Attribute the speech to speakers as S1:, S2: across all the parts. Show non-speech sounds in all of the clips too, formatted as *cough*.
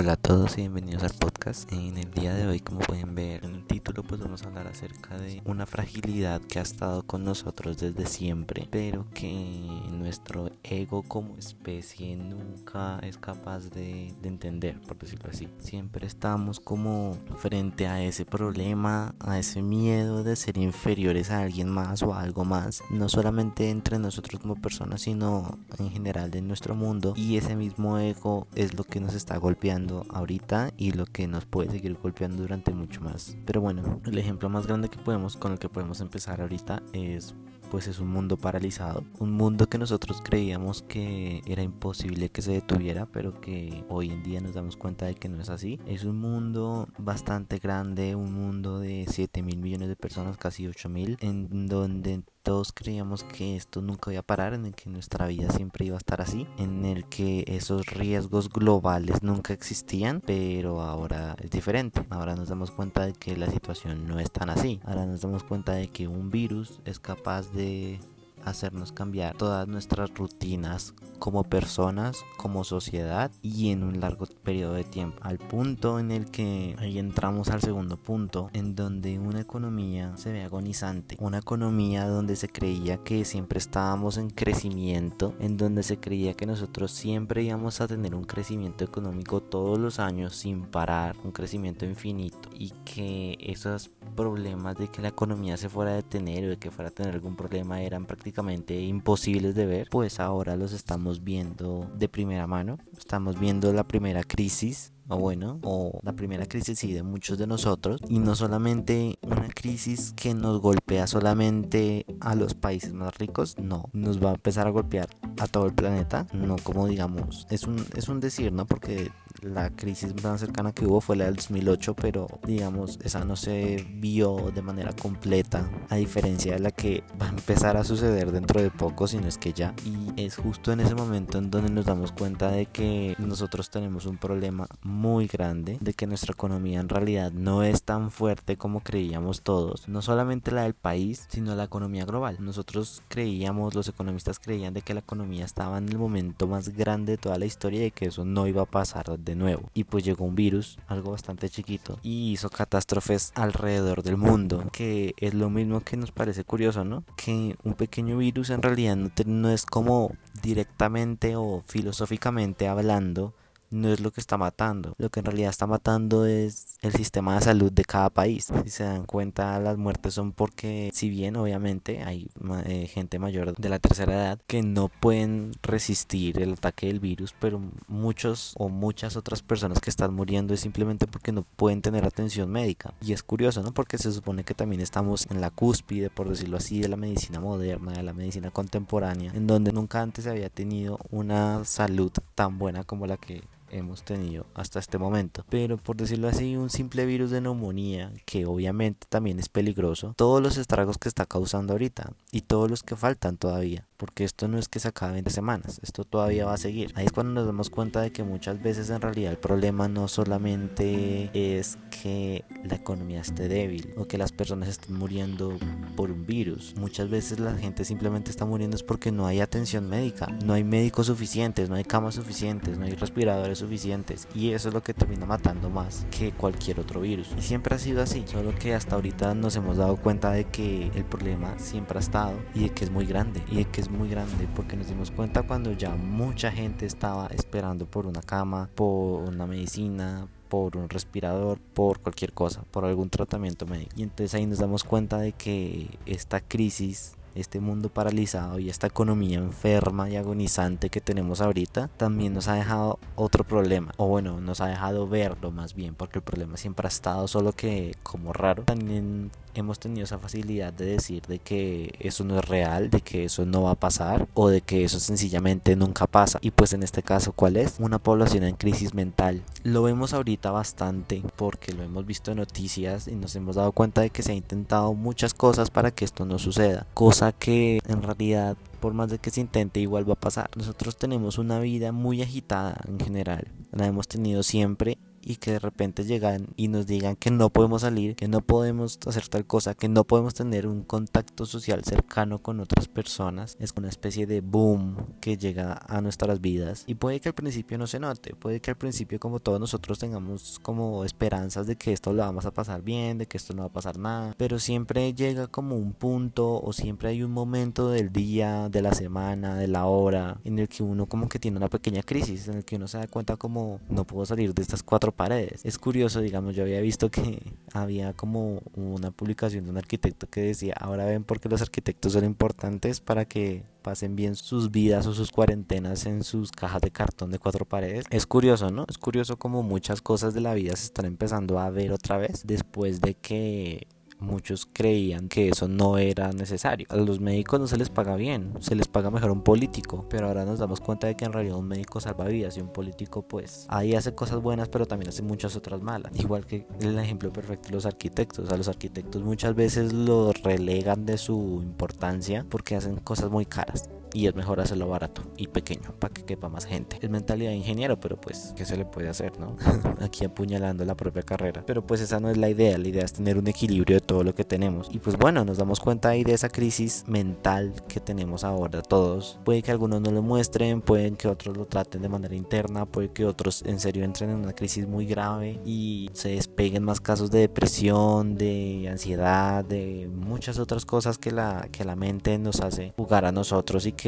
S1: Hola a todos y bienvenidos al podcast. En el día de hoy, como pueden ver en el título, pues vamos a hablar acerca de una fragilidad que ha estado con nosotros desde siempre, pero que nuestro ego como especie nunca es capaz de, de entender, por decirlo así. Siempre estamos como frente a ese problema, a ese miedo de ser inferiores a alguien más o a algo más, no solamente entre nosotros como personas, sino en general de nuestro mundo. Y ese mismo ego es lo que nos está golpeando ahorita y lo que nos puede seguir golpeando durante mucho más. Pero bueno, el ejemplo más grande que podemos con el que podemos empezar ahorita es pues es un mundo paralizado, un mundo que nosotros creíamos que era imposible que se detuviera, pero que hoy en día nos damos cuenta de que no es así. Es un mundo bastante grande, un mundo de 7 mil millones de personas, casi 8 mil, en donde todos creíamos que esto nunca iba a parar, en el que nuestra vida siempre iba a estar así, en el que esos riesgos globales nunca existían, pero ahora es diferente. Ahora nos damos cuenta de que la situación no es tan así. Ahora nos damos cuenta de que un virus es capaz de hacernos cambiar todas nuestras rutinas como personas, como sociedad y en un largo periodo de tiempo. Al punto en el que ahí entramos al segundo punto, en donde una economía se ve agonizante. Una economía donde se creía que siempre estábamos en crecimiento, en donde se creía que nosotros siempre íbamos a tener un crecimiento económico todos los años sin parar, un crecimiento infinito y que esos problemas de que la economía se fuera a detener o de que fuera a tener algún problema eran prácticamente imposibles de ver, pues ahora los estamos viendo de primera mano. Estamos viendo la primera crisis o bueno, o la primera crisis sí de muchos de nosotros y no solamente una crisis que nos golpea solamente a los países más ricos, no, nos va a empezar a golpear a todo el planeta, no como digamos, es un es un decir, ¿no? Porque la crisis más cercana que hubo fue la del 2008, pero digamos, esa no se vio de manera completa, a diferencia de la que va a empezar a suceder dentro de poco, si no es que ya. Y es justo en ese momento en donde nos damos cuenta de que nosotros tenemos un problema muy grande, de que nuestra economía en realidad no es tan fuerte como creíamos todos, no solamente la del país, sino la economía global. Nosotros creíamos, los economistas creían de que la economía estaba en el momento más grande de toda la historia y de que eso no iba a pasar de nuevo. Y pues llegó un virus, algo bastante chiquito, y hizo catástrofes alrededor del mundo, que es lo mismo que nos parece curioso, ¿no? Que un pequeño virus en realidad no, no es como directamente o filosóficamente hablando no es lo que está matando. Lo que en realidad está matando es el sistema de salud de cada país. Si se dan cuenta, las muertes son porque, si bien obviamente hay eh, gente mayor de la tercera edad que no pueden resistir el ataque del virus, pero muchos o muchas otras personas que están muriendo es simplemente porque no pueden tener atención médica. Y es curioso, ¿no? Porque se supone que también estamos en la cúspide, por decirlo así, de la medicina moderna, de la medicina contemporánea, en donde nunca antes se había tenido una salud tan buena como la que hemos tenido hasta este momento. Pero por decirlo así, un simple virus de neumonía, que obviamente también es peligroso, todos los estragos que está causando ahorita y todos los que faltan todavía, porque esto no es que se acabe en semanas, esto todavía va a seguir. Ahí es cuando nos damos cuenta de que muchas veces en realidad el problema no solamente es que la economía esté débil o que las personas estén muriendo por un virus. Muchas veces la gente simplemente está muriendo es porque no hay atención médica, no hay médicos suficientes, no hay camas suficientes, no hay respiradores suficientes y eso es lo que termina matando más que cualquier otro virus. Y siempre ha sido así, solo que hasta ahorita nos hemos dado cuenta de que el problema siempre ha estado y de que es muy grande y de que es muy grande porque nos dimos cuenta cuando ya mucha gente estaba esperando por una cama, por una medicina, por un respirador, por cualquier cosa, por algún tratamiento médico. Y entonces ahí nos damos cuenta de que esta crisis este mundo paralizado y esta economía enferma y agonizante que tenemos ahorita, también nos ha dejado otro problema. O bueno, nos ha dejado verlo más bien, porque el problema siempre ha estado, solo que como raro, también hemos tenido esa facilidad de decir de que eso no es real, de que eso no va a pasar o de que eso sencillamente nunca pasa. Y pues en este caso, ¿cuál es? Una población en crisis mental. Lo vemos ahorita bastante porque lo hemos visto en noticias y nos hemos dado cuenta de que se ha intentado muchas cosas para que esto no suceda. Cosa que en realidad por más de que se intente igual va a pasar. Nosotros tenemos una vida muy agitada en general. La hemos tenido siempre y que de repente llegan y nos digan que no podemos salir, que no podemos hacer tal cosa, que no podemos tener un contacto social cercano con otras personas, es una especie de boom que llega a nuestras vidas. Y puede que al principio no se note, puede que al principio como todos nosotros tengamos como esperanzas de que esto lo vamos a pasar bien, de que esto no va a pasar nada, pero siempre llega como un punto o siempre hay un momento del día, de la semana, de la hora en el que uno como que tiene una pequeña crisis, en el que uno se da cuenta como no puedo salir de estas cuatro paredes. Es curioso, digamos, yo había visto que *laughs* había como una publicación de un arquitecto que decía, ahora ven por qué los arquitectos son importantes para que pasen bien sus vidas o sus cuarentenas en sus cajas de cartón de cuatro paredes. Es curioso, ¿no? Es curioso como muchas cosas de la vida se están empezando a ver otra vez después de que muchos creían que eso no era necesario. A los médicos no se les paga bien, se les paga mejor un político, pero ahora nos damos cuenta de que en realidad un médico salva vidas y un político pues ahí hace cosas buenas pero también hace muchas otras malas. Igual que el ejemplo perfecto de los arquitectos, a los arquitectos muchas veces los relegan de su importancia porque hacen cosas muy caras y es mejor hacerlo barato y pequeño para que quepa más gente. Es mentalidad de ingeniero, pero pues, ¿qué se le puede hacer, no? *laughs* Aquí apuñalando la propia carrera. Pero pues esa no es la idea, la idea es tener un equilibrio de todo lo que tenemos. Y pues bueno, nos damos cuenta ahí de esa crisis mental que tenemos ahora todos. Puede que algunos no lo muestren, pueden que otros lo traten de manera interna, puede que otros en serio entren en una crisis muy grave y se despeguen más casos de depresión, de ansiedad, de muchas otras cosas que la, que la mente nos hace jugar a nosotros y que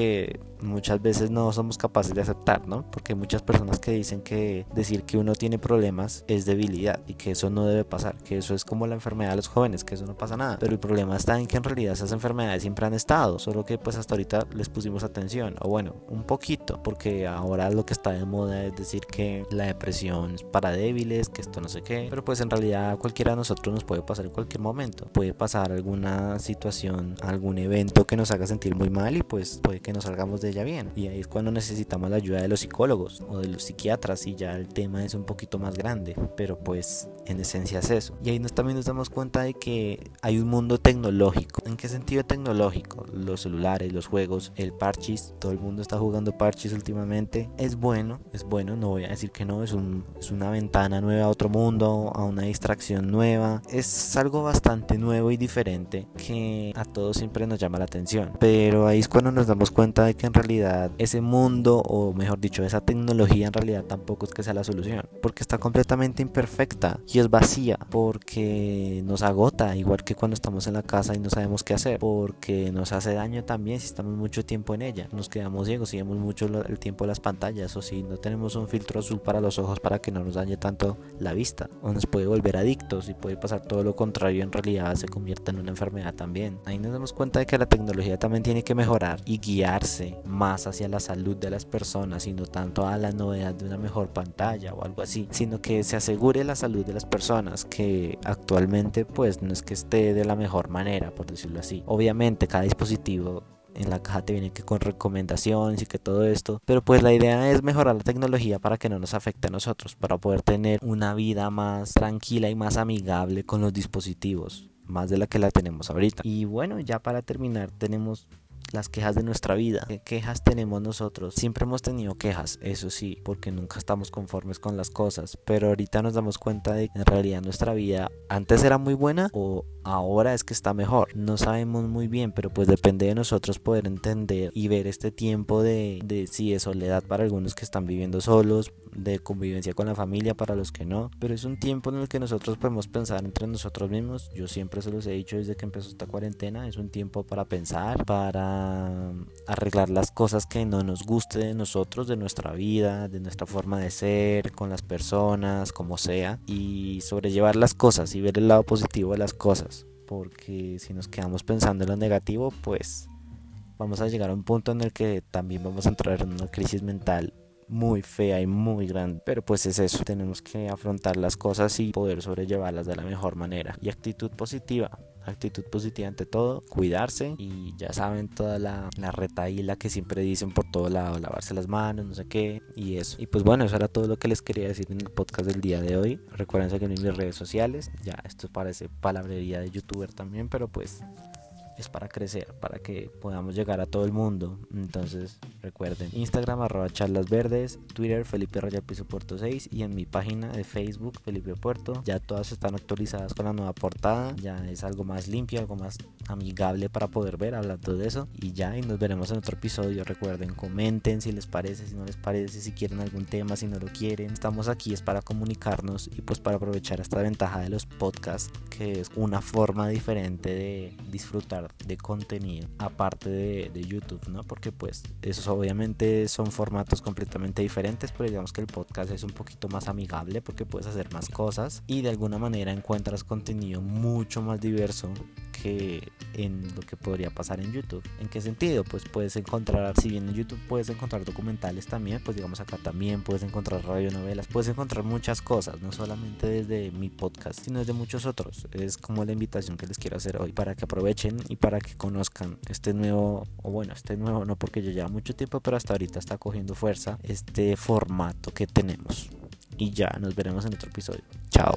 S1: muchas veces no somos capaces de aceptar, ¿no? Porque hay muchas personas que dicen que decir que uno tiene problemas es debilidad y que eso no debe pasar, que eso es como la enfermedad de los jóvenes, que eso no pasa nada. Pero el problema está en que en realidad esas enfermedades siempre han estado, solo que pues hasta ahorita les pusimos atención, o bueno, un poquito, porque ahora lo que está de moda es decir que la depresión es para débiles, que esto no sé qué, pero pues en realidad cualquiera de nosotros nos puede pasar en cualquier momento. Puede pasar alguna situación, algún evento que nos haga sentir muy mal y pues puede que nos salgamos de ella bien. Y ahí es cuando necesitamos la ayuda de los psicólogos o de los psiquiatras y ya el tema es un poquito más grande. Pero pues en esencia es eso. Y ahí nos, también nos damos cuenta de que hay un mundo tecnológico. ¿En qué sentido tecnológico? Los celulares, los juegos, el parchis. Todo el mundo está jugando parchis últimamente. Es bueno, es bueno, no voy a decir que no. Es, un, es una ventana nueva a otro mundo, a una distracción nueva. Es algo bastante nuevo y diferente que a todos siempre nos llama la atención. Pero ahí es cuando nos damos cuenta de que en realidad ese mundo, o mejor dicho, esa tecnología en realidad tampoco es que sea la solución. Porque está completamente imperfecta y es vacía. Porque nos agota, igual que cuando estamos en la casa y no sabemos qué hacer. Porque nos hace daño también si estamos mucho tiempo en ella. Nos quedamos ciegos, si vemos mucho el tiempo de las pantallas. O si no tenemos un filtro azul para los ojos para que no nos dañe tanto la vista. O nos puede volver adictos y puede pasar todo lo contrario. En realidad se convierte en una enfermedad también. Ahí nos damos cuenta de que la tecnología también tiene que mejorar y más hacia la salud de las personas y no tanto a la novedad de una mejor pantalla o algo así, sino que se asegure la salud de las personas que actualmente pues no es que esté de la mejor manera, por decirlo así. Obviamente cada dispositivo en la caja te viene que con recomendaciones y que todo esto. Pero pues la idea es mejorar la tecnología para que no nos afecte a nosotros, para poder tener una vida más tranquila y más amigable con los dispositivos, más de la que la tenemos ahorita. Y bueno, ya para terminar tenemos las quejas de nuestra vida. ¿Qué quejas tenemos nosotros? Siempre hemos tenido quejas, eso sí, porque nunca estamos conformes con las cosas, pero ahorita nos damos cuenta de que en realidad nuestra vida antes era muy buena o ahora es que está mejor. No sabemos muy bien, pero pues depende de nosotros poder entender y ver este tiempo de, de sí, de soledad para algunos que están viviendo solos, de convivencia con la familia para los que no, pero es un tiempo en el que nosotros podemos pensar entre nosotros mismos. Yo siempre se los he dicho desde que empezó esta cuarentena, es un tiempo para pensar, para arreglar las cosas que no nos guste de nosotros, de nuestra vida, de nuestra forma de ser, con las personas, como sea, y sobrellevar las cosas y ver el lado positivo de las cosas, porque si nos quedamos pensando en lo negativo, pues vamos a llegar a un punto en el que también vamos a entrar en una crisis mental muy fea y muy grande. Pero pues es eso, tenemos que afrontar las cosas y poder sobrellevarlas de la mejor manera. Y actitud positiva, actitud positiva ante todo, cuidarse y ya saben toda la, la retaíla que siempre dicen por todo lado, lavarse las manos, no sé qué y eso. Y pues bueno, eso era todo lo que les quería decir en el podcast del día de hoy. Recuerden seguirme en mis redes sociales, ya esto parece palabrería de youtuber también, pero pues es para crecer, para que podamos llegar a todo el mundo. Entonces, recuerden, Instagram arroba charlas verdes, Twitter Felipe Royal Piso Puerto 6 y en mi página de Facebook Felipe Puerto. Ya todas están actualizadas con la nueva portada, ya es algo más limpio, algo más amigable para poder ver hablando de eso. Y ya, y nos veremos en otro episodio. Recuerden, comenten si les parece, si no les parece, si quieren algún tema, si no lo quieren. Estamos aquí es para comunicarnos y pues para aprovechar esta ventaja de los podcasts, que es una forma diferente de disfrutar de contenido, aparte de, de YouTube, ¿no? Porque pues esos obviamente son formatos completamente diferentes, pero digamos que el podcast es un poquito más amigable porque puedes hacer más cosas y de alguna manera encuentras contenido mucho más diverso en lo que podría pasar en YouTube. ¿En qué sentido? Pues puedes encontrar, si bien en YouTube puedes encontrar documentales también, pues digamos acá también puedes encontrar radionovelas, puedes encontrar muchas cosas, no solamente desde mi podcast, sino desde muchos otros. Es como la invitación que les quiero hacer hoy para que aprovechen y para que conozcan este nuevo, o bueno, este nuevo no porque yo lleva mucho tiempo, pero hasta ahorita está cogiendo fuerza este formato que tenemos. Y ya nos veremos en otro episodio. Chao.